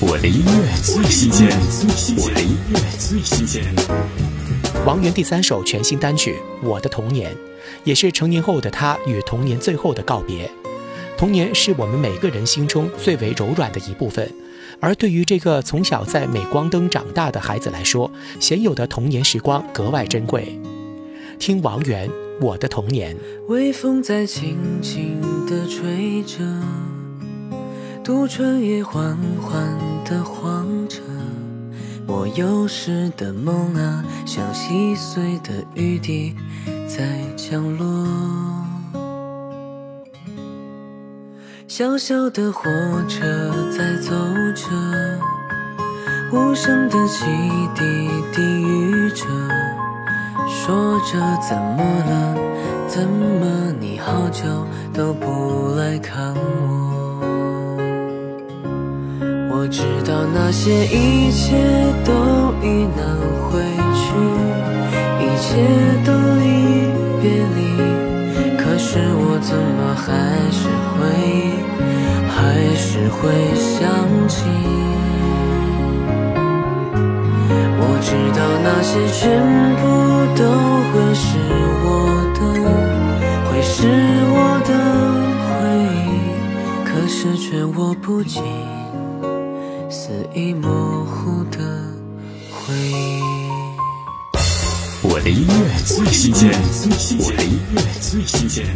我的音乐最新鲜，我的音乐最新鲜。王源第三首全新单曲《我的童年》，也是成年后的他与童年最后的告别。童年是我们每个人心中最为柔软的一部分，而对于这个从小在镁光灯长大的孩子来说，鲜有的童年时光格外珍贵。听王源《我的童年》。微风在轻轻地吹着。渡春夜缓缓地晃着，我幼时的梦啊，像细碎的雨滴在降落。小小的火车在走着，无声的汽笛低语着，说着怎么了？怎么你好久都不来看我？我知道那些一切都已难回去，一切都已别离，可是我怎么还是会，还是会想起？我知道那些全部都会是我的，会是我的回忆，可是却握不紧。肆意模糊的回忆。我的音乐最新鲜，我的音乐最新鲜。